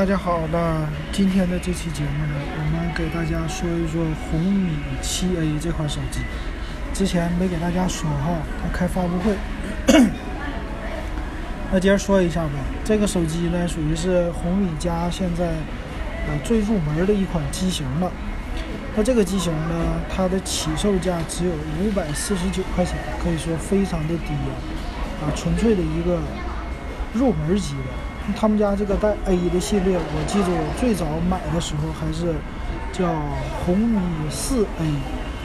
大家好，那今天的这期节目呢，我们给大家说一说红米 7A 这款手机。之前没给大家说哈，它开发布会。那接着说一下吧，这个手机呢，属于是红米家现在呃最入门的一款机型了。那这个机型呢，它的起售价只有五百四十九块钱，可以说非常的低啊，啊，纯粹的一个入门级的。他们家这个带 A 的系列，我记得我最早买的时候还是叫红米四 A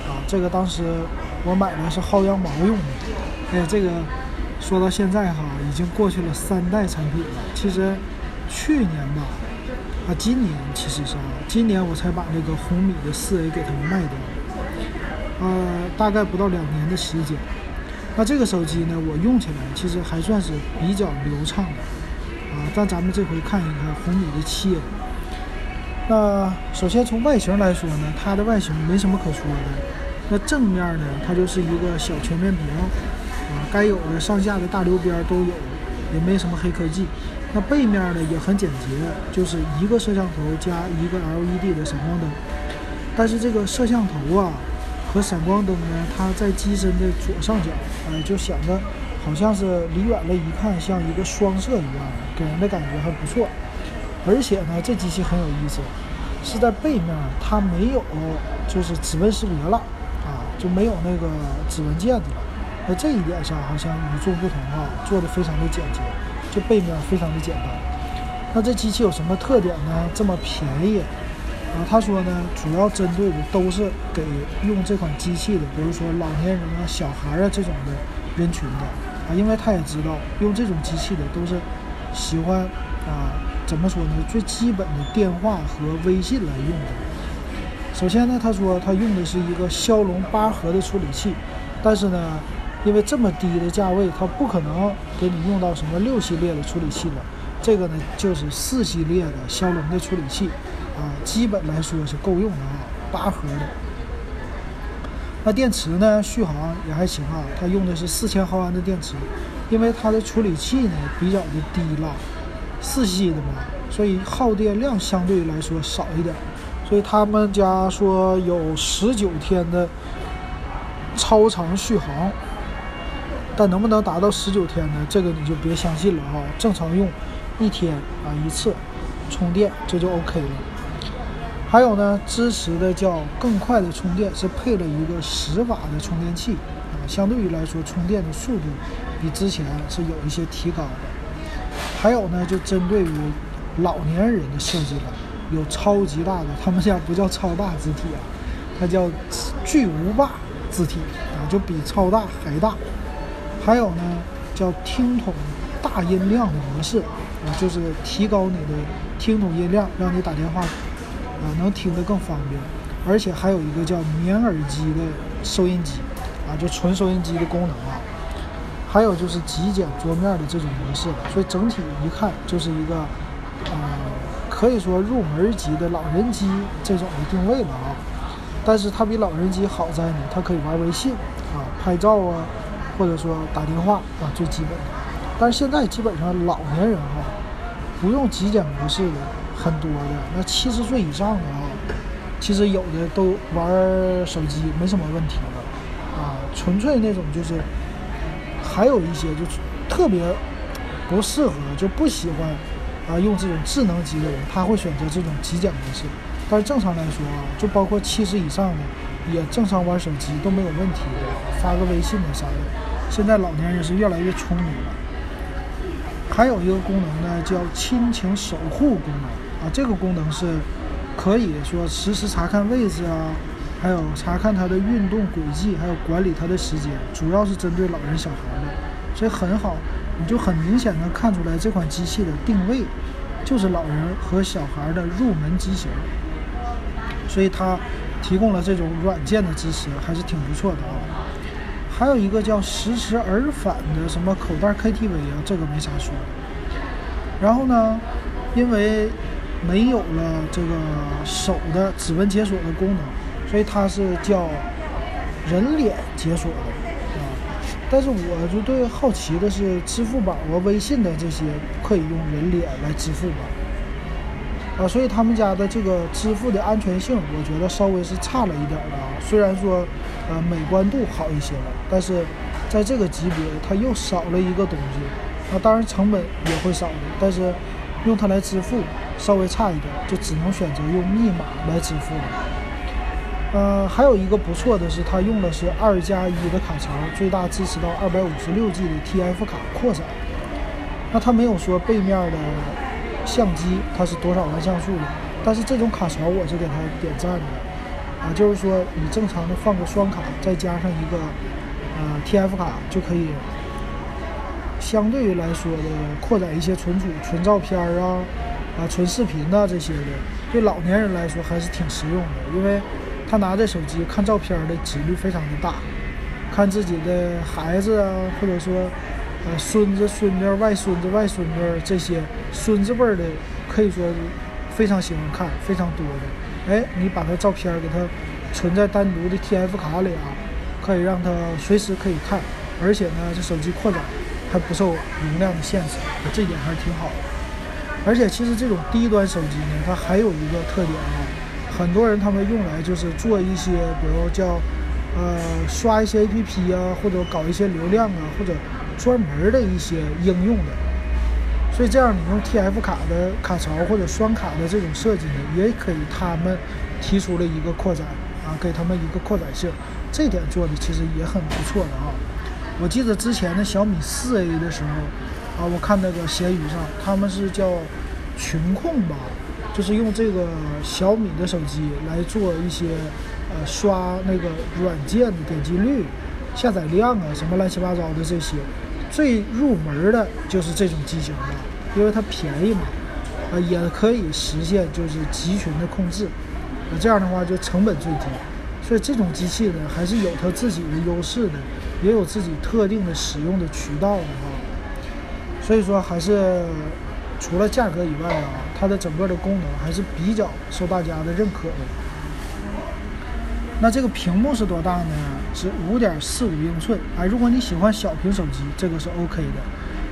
啊，这个当时我买的是薅羊毛用的。哎，这个说到现在哈，已经过去了三代产品了。其实去年吧，啊，今年其实是啊，今年我才把那个红米的四 A 给他们卖掉，呃，大概不到两年的时间。那这个手机呢，我用起来其实还算是比较流畅的。但咱们这回看一看红米的七 A。那首先从外形来说呢，它的外形没什么可说的。那正面呢，它就是一个小全面屏，啊，该有的上下的大溜边都有，也没什么黑科技。那背面呢也很简洁，就是一个摄像头加一个 LED 的闪光灯。但是这个摄像头啊和闪光灯呢，它在机身的左上角，哎，就显得。好像是离远了一看像一个双摄一样的，给人的感觉还不错。而且呢，这机器很有意思，是在背面它没有就是指纹识别了啊，就没有那个指纹键的了。在这一点上好像与众不同啊，做的非常的简洁，就背面非常的简单。那这机器有什么特点呢？这么便宜啊？他说呢，主要针对的都是给用这款机器的，比如说老年人啊、小孩啊这种的人群的。啊，因为他也知道用这种机器的都是喜欢啊，怎么说呢？最基本的电话和微信来用的。首先呢，他说他用的是一个骁龙八核的处理器，但是呢，因为这么低的价位，它不可能给你用到什么六系列的处理器了。这个呢，就是四系列的骁龙的处理器，啊，基本来说是够用的啊，八核的。那电池呢？续航也还行啊。它用的是四千毫安的电池，因为它的处理器呢比较的低了，四系的嘛，所以耗电量相对来说少一点。所以他们家说有十九天的超长续航，但能不能达到十九天呢？这个你就别相信了哈。正常用一天啊一次充电，这就 OK 了。还有呢，支持的叫更快的充电，是配了一个十瓦的充电器啊，相对于来说充电的速度比之前是有一些提高的。还有呢，就针对于老年人的设计了，有超级大的，他们家不叫超大字体啊，它叫巨无霸字体啊，就比超大还大。还有呢，叫听筒大音量的模式啊，就是提高你的听筒音量，让你打电话。啊，能听得更方便，而且还有一个叫棉耳机的收音机，啊，就纯收音机的功能啊。还有就是极简桌面的这种模式，所以整体一看就是一个，呃，可以说入门级的老人机这种的定位了啊。但是它比老人机好在呢，它可以玩微信啊、拍照啊，或者说打电话啊，最基本的。但是现在基本上老年人啊，不用极简模式的。很多的那七十岁以上的啊，其实有的都玩手机没什么问题了啊，纯粹那种就是，还有一些就特别不适合就不喜欢啊用这种智能机的人，他会选择这种极简模式。但是正常来说啊，就包括七十以上的也正常玩手机都没有问题的，发个微信的啥的。现在老年人是越来越聪明了。还有一个功能呢，叫亲情守护功能。啊，这个功能是可以说实时查看位置啊，还有查看它的运动轨迹，还有管理它的时间，主要是针对老人小孩的，所以很好，你就很明显的看出来这款机器的定位就是老人和小孩的入门机型，所以它提供了这种软件的支持，还是挺不错的啊。还有一个叫实时耳返的什么口袋 KTV 啊，这个没啥说。然后呢，因为没有了这个手的指纹解锁的功能，所以它是叫人脸解锁的啊。但是我就对好奇的是，支付宝和、微信的这些可以用人脸来支付吗？啊，所以他们家的这个支付的安全性，我觉得稍微是差了一点的啊。虽然说，呃，美观度好一些了，但是在这个级别，它又少了一个东西。啊，当然成本也会少的，但是用它来支付稍微差一点，就只能选择用密码来支付了。呃，还有一个不错的是，它用的是二加一的卡槽，最大支持到二百五十六 G 的 TF 卡扩展。那它没有说背面的。相机它是多少万像素的？但是这种卡槽我是给它点赞的啊，就是说你正常的放个双卡，再加上一个呃 TF 卡，就可以相对于来说的扩展一些存储、存照片啊、啊存视频呐这些的。对老年人来说还是挺实用的，因为他拿着手机看照片的几率非常的大，看自己的孩子啊，或者说。呃，孙子、孙女、外孙子、外孙女这些孙子辈的，可以说非常喜欢看，非常多的。哎，你把他照片给他存在单独的 TF 卡里啊，可以让他随时可以看，而且呢，这手机扩展还不受容量的限制，这点还是挺好的。而且其实这种低端手机呢，它还有一个特点啊，很多人他们用来就是做一些，比如叫呃刷一些 APP 啊，或者搞一些流量啊，或者。专门的一些应用的，所以这样你用 TF 卡的卡槽或者双卡的这种设计呢，也可以他们提出了一个扩展啊，给他们一个扩展性，这点做的其实也很不错的啊。我记得之前的小米四 A 的时候啊，我看那个闲鱼上他们是叫群控吧，就是用这个小米的手机来做一些呃刷那个软件的点击率、下载量啊什么乱七八糟的这些。最入门的就是这种机型了，因为它便宜嘛，啊，也可以实现就是集群的控制，那这样的话就成本最低，所以这种机器呢还是有它自己的优势的，也有自己特定的使用的渠道的哈，所以说还是除了价格以外啊，它的整个的功能还是比较受大家的认可的。那这个屏幕是多大呢？是五点四五英寸。哎，如果你喜欢小屏手机，这个是 OK 的。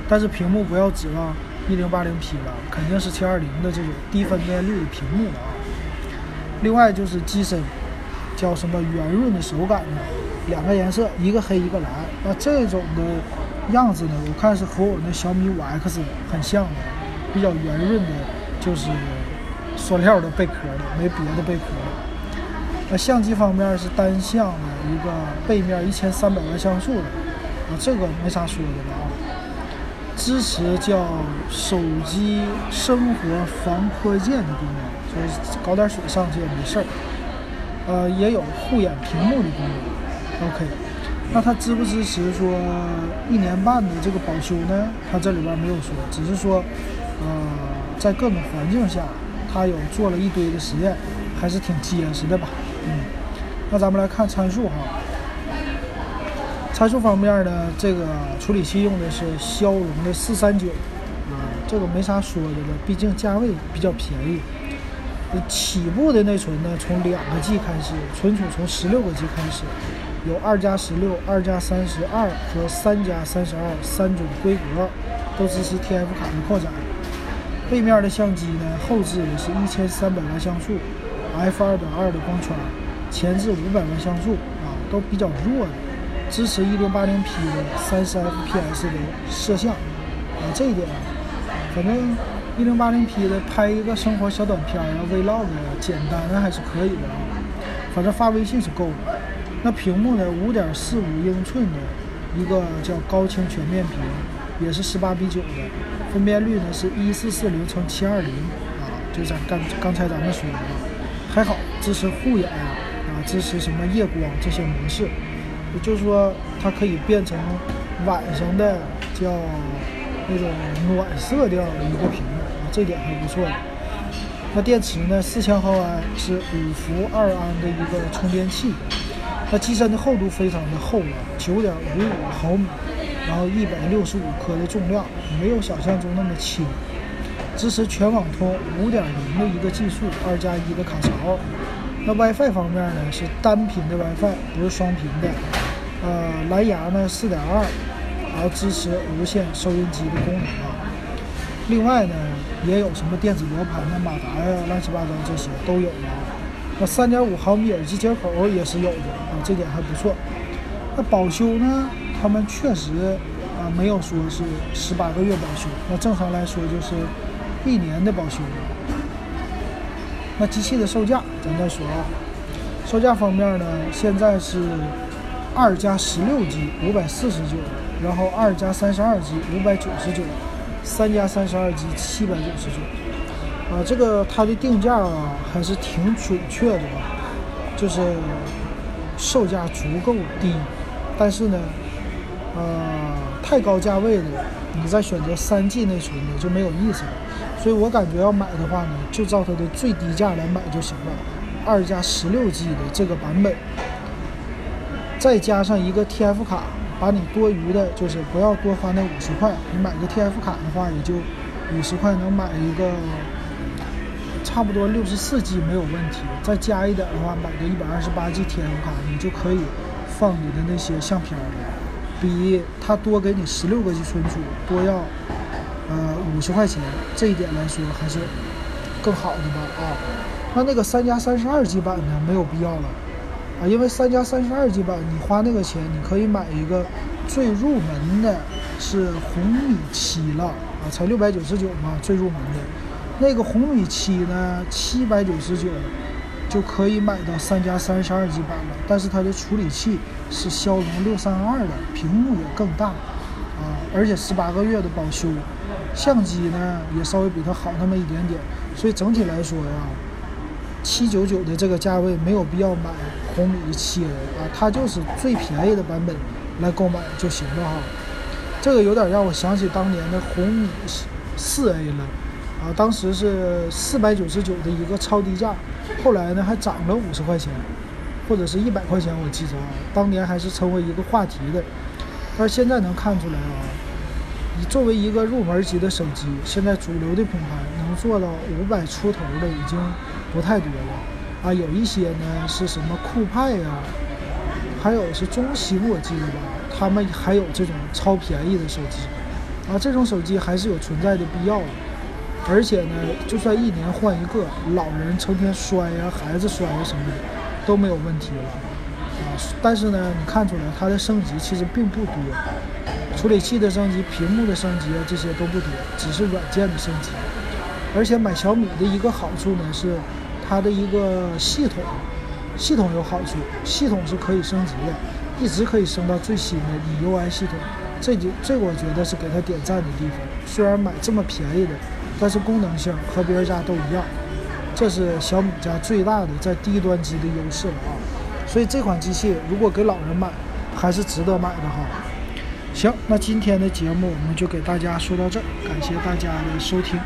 但是屏幕不要指望一零八零 P 了，肯定是七二零的这种低分辨率的屏幕啊。另外就是机身，叫什么圆润的手感呢？两个颜色，一个黑一个蓝。那这种的样子呢，我看是和我那小米五 X 很像的，比较圆润的，就是塑料的贝壳的，没别的贝壳。那相机方面是单向的一个背面一千三百万像素的，啊，这个没啥说的了啊。支持叫手机生活防泼溅的功能，就是搞点水上去也没事儿。呃，也有护眼屏幕的功能，OK。那它支不支持说一年半的这个保修呢？它这里边没有说，只是说，呃，在各种环境下，它有做了一堆的实验，还是挺结实的吧。嗯，那咱们来看参数哈。参数方面呢，这个处理器用的是骁龙的四三九，啊，这个没啥说的了，毕竟价位比较便宜。起步的内存呢，从两个 G 开始，存储从十六个 G 开始，有二加十六、二加三十二和三加三十二三种规格，都支持 TF 卡的扩展。背面的相机呢，后置也是一千三百万像素。f 二点二的光圈，前置五百万像素啊，都比较弱的，支持一零八零 P 的三十 fps 的摄像啊，这一点啊，反正一零八零 P 的拍一个生活小短片啊，vlog 简单的还是可以的啊，反正发微信是够了。那屏幕呢，五点四五英寸的一个叫高清全面屏，也是十八比九的，分辨率呢是一四四零乘七二零啊，就咱刚刚才咱们说的。还好支持护眼啊，支持什么夜光这些模式，也就是说它可以变成晚上的叫那种暖色调的一个屏幕啊，这点还不错的。那电池呢，四千毫安是五伏二安的一个充电器，它机身的厚度非常的厚啊，九点五五毫米，然后一百六十五克的重量，没有想象中那么轻。支持全网通五点零的一个技术，二加一的卡槽。那 WiFi 方面呢，是单频的 WiFi，不是双频的。呃，蓝牙呢四点二，然后支持无线收音机的功能啊。另外呢，也有什么电子罗盘呐、马达呀、乱七八糟这些都有了。那三点五毫米耳机接口也是有的这点还不错。那保修呢，他们确实啊没有说是十八个月保修，那正常来说就是一年的保修。那机器的售价咱再说啊，售价方面呢，现在是二加十六 G 五百四十九，然后二加三十二 G 五百九十九。三加三十二 G 七百九十九，啊，这个它的定价啊还是挺准确的吧，就是售价足够低，但是呢，呃，太高价位的，你再选择三 G 内存的就没有意思了。所以我感觉要买的话呢，就照它的最低价来买就行了，二加十六 G 的这个版本，再加上一个 TF 卡。把你多余的，就是不要多花那五十块。你买个 TF 卡的话，也就五十块能买一个差不多六十四 G 没有问题。再加一点的话，买个一百二十八 G TF 卡，你就可以放你的那些相片了。比他多给你十六个 G 存储多要呃五十块钱，这一点来说还是更好的吧啊。那那个三加三十二 G 版呢，没有必要了。啊，因为三加三十二 G 版，你花那个钱，你可以买一个最入门的，是红米七了啊，才六百九十九嘛，最入门的。那个红米七呢，七百九十九就可以买到三加三十二 G 版了，但是它的处理器是骁龙六三二的，屏幕也更大啊，而且十八个月的保修，相机呢也稍微比它好那么一点点，所以整体来说呀，七九九的这个价位没有必要买。红米七 A 啊，它就是最便宜的版本来购买就行了哈。这个有点让我想起当年的红米四 A 了啊，当时是四百九十九的一个超低价，后来呢还涨了五十块钱，或者是一百块钱，我记着啊，当年还是成为一个话题的。但是现在能看出来啊，你作为一个入门级的手机，现在主流的品牌能做到五百出头的已经不太多了。啊，有一些呢是什么酷派呀，还有是中兴，我记得吧，他们还有这种超便宜的手机，啊，这种手机还是有存在的必要的，而且呢，就算一年换一个，老人成天摔呀，孩子摔呀什么的都没有问题了，啊，但是呢，你看出来它的升级其实并不多，处理器的升级、屏幕的升级啊，这些都不多，只是软件的升级，而且买小米的一个好处呢是。它的一个系统，系统有好处，系统是可以升级的，一直可以升到最新的 MIUI 系统，这就这我觉得是给他点赞的地方。虽然买这么便宜的，但是功能性和别人家都一样，这是小米家最大的在低端机的优势了啊。所以这款机器如果给老人买，还是值得买的哈。行，那今天的节目我们就给大家说到这儿，感谢大家的收听。